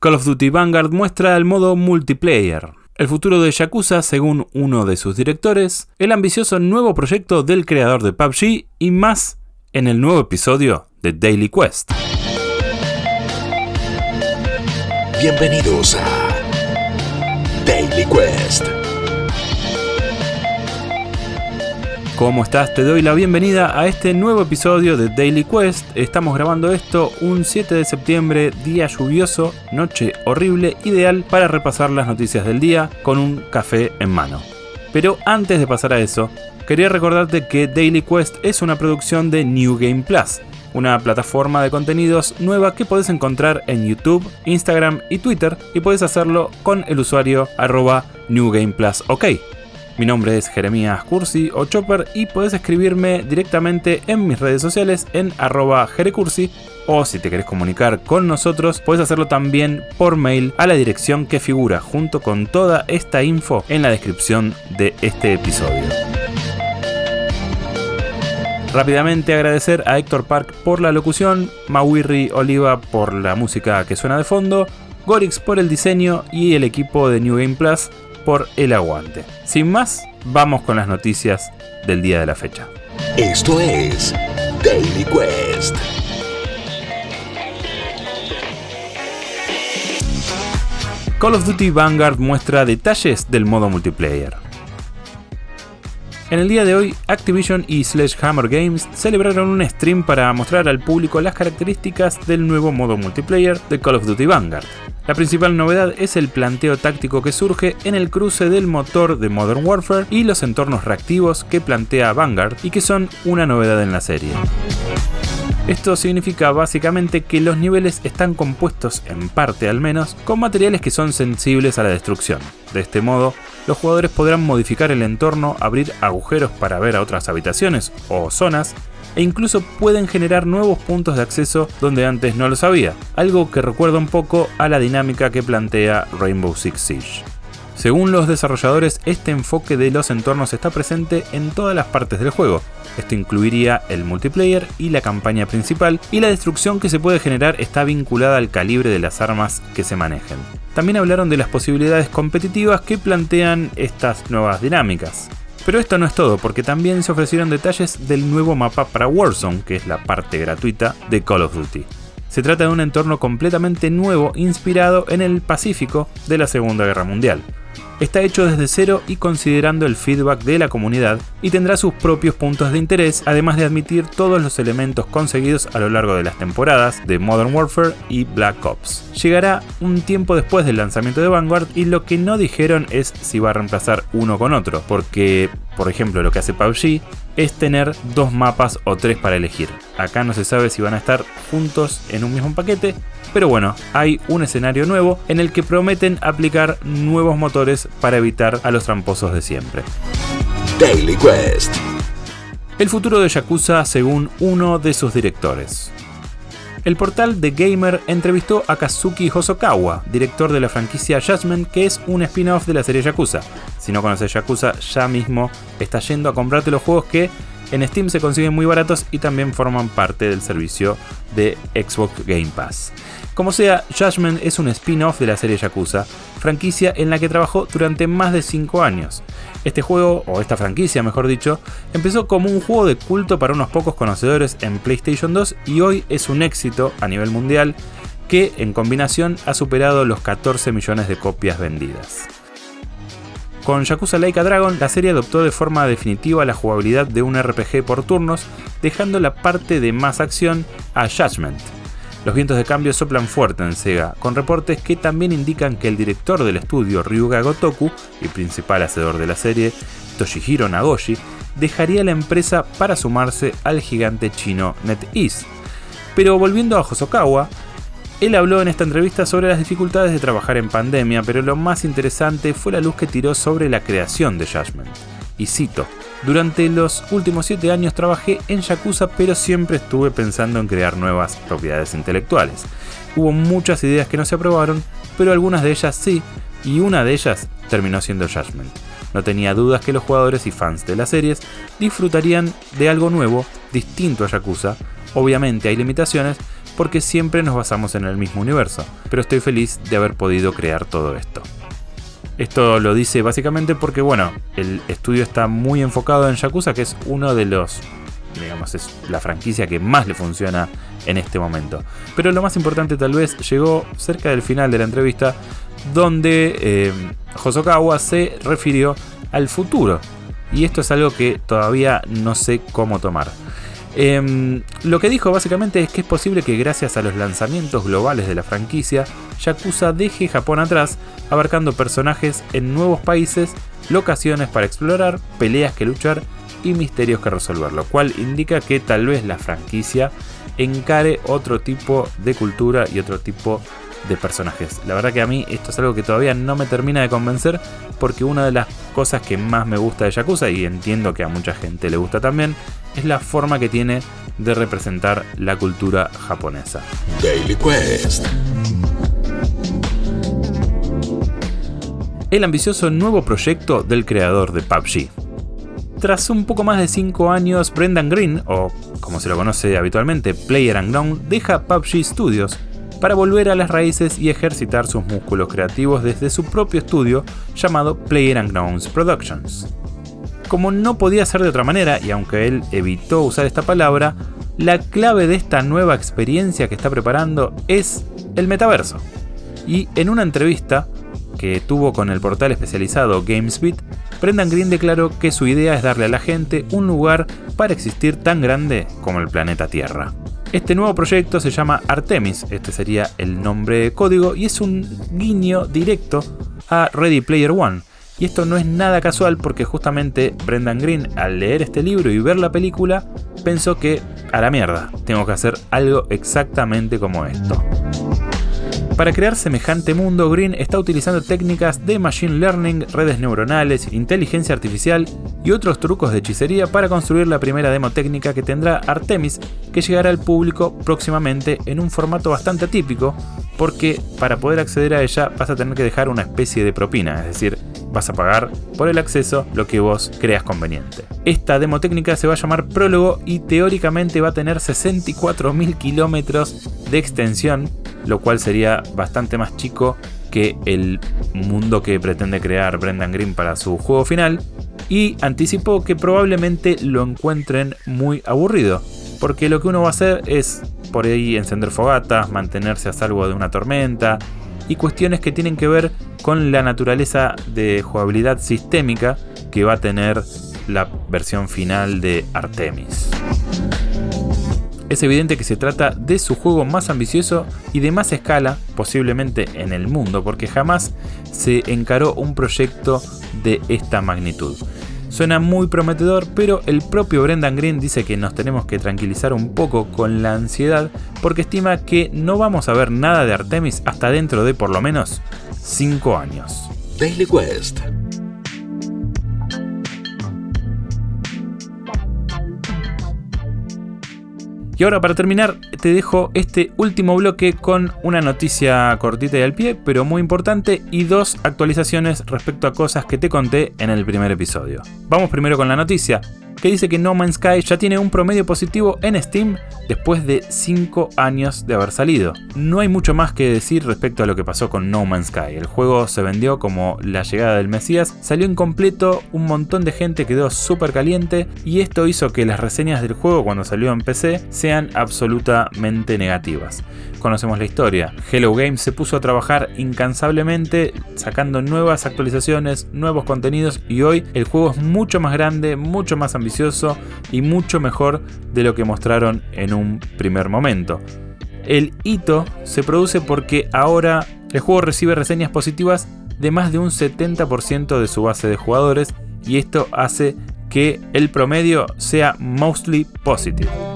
Call of Duty Vanguard muestra el modo multiplayer. El futuro de Yakuza según uno de sus directores, el ambicioso nuevo proyecto del creador de PUBG y más en el nuevo episodio de Daily Quest. Bienvenidos a Daily Quest. ¿Cómo estás? Te doy la bienvenida a este nuevo episodio de Daily Quest. Estamos grabando esto un 7 de septiembre, día lluvioso, noche horrible, ideal para repasar las noticias del día con un café en mano. Pero antes de pasar a eso, quería recordarte que Daily Quest es una producción de New Game Plus, una plataforma de contenidos nueva que puedes encontrar en YouTube, Instagram y Twitter y puedes hacerlo con el usuario arroba New Game Plus OK. Mi nombre es Jeremías Cursi o Chopper y puedes escribirme directamente en mis redes sociales en arroba jerecursi o si te querés comunicar con nosotros puedes hacerlo también por mail a la dirección que figura junto con toda esta info en la descripción de este episodio. Rápidamente agradecer a Héctor Park por la locución, Mawirri Oliva por la música que suena de fondo, Gorix por el diseño y el equipo de New Game Plus por el aguante. Sin más, vamos con las noticias del día de la fecha. Esto es Daily Quest. Call of Duty Vanguard muestra detalles del modo multiplayer. En el día de hoy, Activision y Sledgehammer Games celebraron un stream para mostrar al público las características del nuevo modo multiplayer de Call of Duty Vanguard. La principal novedad es el planteo táctico que surge en el cruce del motor de Modern Warfare y los entornos reactivos que plantea Vanguard y que son una novedad en la serie. Esto significa básicamente que los niveles están compuestos, en parte al menos, con materiales que son sensibles a la destrucción. De este modo, los jugadores podrán modificar el entorno, abrir agujeros para ver a otras habitaciones o zonas, e incluso pueden generar nuevos puntos de acceso donde antes no los había, algo que recuerda un poco a la dinámica que plantea Rainbow Six Siege. Según los desarrolladores, este enfoque de los entornos está presente en todas las partes del juego. Esto incluiría el multiplayer y la campaña principal, y la destrucción que se puede generar está vinculada al calibre de las armas que se manejen. También hablaron de las posibilidades competitivas que plantean estas nuevas dinámicas. Pero esto no es todo, porque también se ofrecieron detalles del nuevo mapa para Warzone, que es la parte gratuita de Call of Duty. Se trata de un entorno completamente nuevo inspirado en el Pacífico de la Segunda Guerra Mundial. Está hecho desde cero y considerando el feedback de la comunidad y tendrá sus propios puntos de interés, además de admitir todos los elementos conseguidos a lo largo de las temporadas de Modern Warfare y Black Ops. Llegará un tiempo después del lanzamiento de Vanguard y lo que no dijeron es si va a reemplazar uno con otro, porque, por ejemplo, lo que hace PUBG es tener dos mapas o tres para elegir. Acá no se sabe si van a estar juntos en un mismo paquete, pero bueno, hay un escenario nuevo en el que prometen aplicar nuevos motores para evitar a los tramposos de siempre. Daily Quest. El futuro de Yakuza según uno de sus directores. El portal The Gamer entrevistó a Kazuki Hosokawa, director de la franquicia Judgment, que es un spin-off de la serie Yakuza. Si no conoces Yakuza, ya mismo está yendo a comprarte los juegos que en Steam se consiguen muy baratos y también forman parte del servicio de Xbox Game Pass. Como sea, Judgment es un spin-off de la serie Yakuza, franquicia en la que trabajó durante más de 5 años. Este juego, o esta franquicia mejor dicho, empezó como un juego de culto para unos pocos conocedores en PlayStation 2 y hoy es un éxito a nivel mundial que en combinación ha superado los 14 millones de copias vendidas. Con Yakuza Laika Dragon, la serie adoptó de forma definitiva la jugabilidad de un RPG por turnos, dejando la parte de más acción a Judgment. Los vientos de cambio soplan fuerte en Sega, con reportes que también indican que el director del estudio Ryuga Gotoku y principal hacedor de la serie, Toshihiro Nagoshi, dejaría la empresa para sumarse al gigante chino NetEase. Pero volviendo a Hosokawa, él habló en esta entrevista sobre las dificultades de trabajar en pandemia, pero lo más interesante fue la luz que tiró sobre la creación de Judgment. Y cito, durante los últimos 7 años trabajé en Yakuza, pero siempre estuve pensando en crear nuevas propiedades intelectuales. Hubo muchas ideas que no se aprobaron, pero algunas de ellas sí, y una de ellas terminó siendo Judgment. No tenía dudas que los jugadores y fans de las series disfrutarían de algo nuevo, distinto a Yakuza. Obviamente hay limitaciones, porque siempre nos basamos en el mismo universo, pero estoy feliz de haber podido crear todo esto. Esto lo dice básicamente porque, bueno, el estudio está muy enfocado en Yakuza, que es uno de los, digamos, es la franquicia que más le funciona en este momento. Pero lo más importante tal vez llegó cerca del final de la entrevista, donde eh, Hosokawa se refirió al futuro. Y esto es algo que todavía no sé cómo tomar. Em, lo que dijo básicamente es que es posible que gracias a los lanzamientos globales de la franquicia, Yakuza deje Japón atrás, abarcando personajes en nuevos países, locaciones para explorar, peleas que luchar y misterios que resolver, lo cual indica que tal vez la franquicia encare otro tipo de cultura y otro tipo de personajes. La verdad que a mí esto es algo que todavía no me termina de convencer porque una de las cosas que más me gusta de Yakuza y entiendo que a mucha gente le gusta también es la forma que tiene de representar la cultura japonesa. Daily Quest. El ambicioso nuevo proyecto del creador de PUBG. Tras un poco más de 5 años, Brendan Green, o como se lo conoce habitualmente, Player Unknown, deja PUBG Studios para volver a las raíces y ejercitar sus músculos creativos desde su propio estudio llamado Player Unknowns Productions. Como no podía ser de otra manera, y aunque él evitó usar esta palabra, la clave de esta nueva experiencia que está preparando es el metaverso. Y en una entrevista que tuvo con el portal especializado GamesBeat, Brendan Green declaró que su idea es darle a la gente un lugar para existir tan grande como el planeta Tierra. Este nuevo proyecto se llama Artemis, este sería el nombre de código, y es un guiño directo a Ready Player One. Y esto no es nada casual porque justamente Brendan Green al leer este libro y ver la película pensó que a la mierda, tengo que hacer algo exactamente como esto. Para crear semejante mundo, Green está utilizando técnicas de machine learning, redes neuronales, inteligencia artificial y otros trucos de hechicería para construir la primera demo técnica que tendrá Artemis, que llegará al público próximamente en un formato bastante típico, porque para poder acceder a ella vas a tener que dejar una especie de propina, es decir, vas a pagar por el acceso lo que vos creas conveniente. Esta demo técnica se va a llamar Prólogo y teóricamente va a tener 64.000 kilómetros de extensión, lo cual sería bastante más chico que el mundo que pretende crear Brendan Green para su juego final, y anticipó que probablemente lo encuentren muy aburrido, porque lo que uno va a hacer es por ahí encender fogatas, mantenerse a salvo de una tormenta, y cuestiones que tienen que ver con la naturaleza de jugabilidad sistémica que va a tener la versión final de Artemis. Es evidente que se trata de su juego más ambicioso y de más escala, posiblemente en el mundo, porque jamás se encaró un proyecto de esta magnitud. Suena muy prometedor, pero el propio Brendan Green dice que nos tenemos que tranquilizar un poco con la ansiedad porque estima que no vamos a ver nada de Artemis hasta dentro de por lo menos 5 años. Daily Quest. Y ahora para terminar te dejo este último bloque con una noticia cortita y al pie, pero muy importante, y dos actualizaciones respecto a cosas que te conté en el primer episodio. Vamos primero con la noticia que dice que No Man's Sky ya tiene un promedio positivo en Steam después de 5 años de haber salido. No hay mucho más que decir respecto a lo que pasó con No Man's Sky. El juego se vendió como la llegada del Mesías, salió incompleto, un montón de gente quedó súper caliente y esto hizo que las reseñas del juego cuando salió en PC sean absolutamente negativas. Conocemos la historia. Hello Games se puso a trabajar incansablemente sacando nuevas actualizaciones, nuevos contenidos y hoy el juego es mucho más grande, mucho más ambicioso y mucho mejor de lo que mostraron en un primer momento. El hito se produce porque ahora el juego recibe reseñas positivas de más de un 70% de su base de jugadores y esto hace que el promedio sea mostly positive.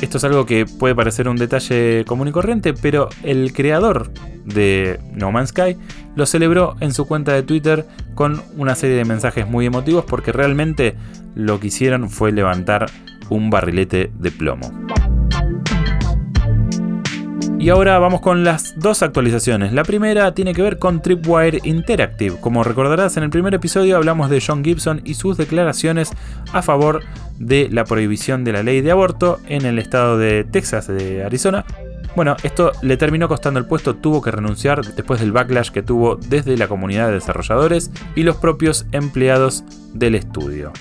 Esto es algo que puede parecer un detalle común y corriente, pero el creador de No Man's Sky lo celebró en su cuenta de Twitter con una serie de mensajes muy emotivos porque realmente lo que hicieron fue levantar un barrilete de plomo. Y ahora vamos con las dos actualizaciones. La primera tiene que ver con Tripwire Interactive. Como recordarás, en el primer episodio hablamos de John Gibson y sus declaraciones a favor de la prohibición de la ley de aborto en el estado de Texas, de Arizona. Bueno, esto le terminó costando el puesto, tuvo que renunciar después del backlash que tuvo desde la comunidad de desarrolladores y los propios empleados del estudio.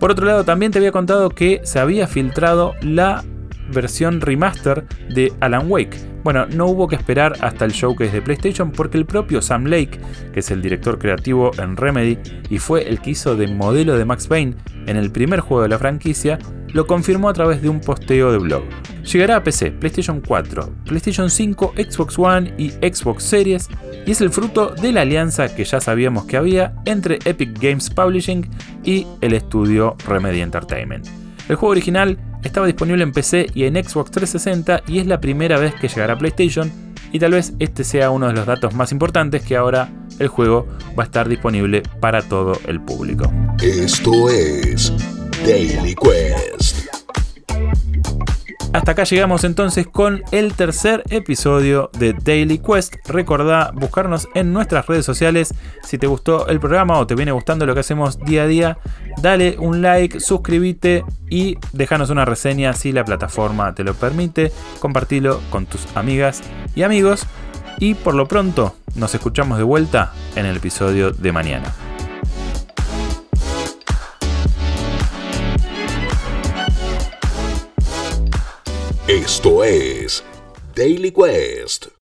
Por otro lado, también te había contado que se había filtrado la versión remaster de Alan Wake. Bueno, no hubo que esperar hasta el showcase de PlayStation porque el propio Sam Lake, que es el director creativo en Remedy y fue el que hizo de modelo de Max Payne en el primer juego de la franquicia, lo confirmó a través de un posteo de blog. Llegará a PC, PlayStation 4, PlayStation 5, Xbox One y Xbox Series y es el fruto de la alianza que ya sabíamos que había entre Epic Games Publishing y el estudio Remedy Entertainment. El juego original estaba disponible en PC y en Xbox 360 y es la primera vez que llegará a PlayStation y tal vez este sea uno de los datos más importantes que ahora el juego va a estar disponible para todo el público. Esto es Daily Quest. Hasta acá llegamos entonces con el tercer episodio de Daily Quest. Recordá buscarnos en nuestras redes sociales. Si te gustó el programa o te viene gustando lo que hacemos día a día, dale un like, suscríbete y déjanos una reseña si la plataforma te lo permite. Compartilo con tus amigas y amigos. Y por lo pronto, nos escuchamos de vuelta en el episodio de mañana. Esto es Daily Quest.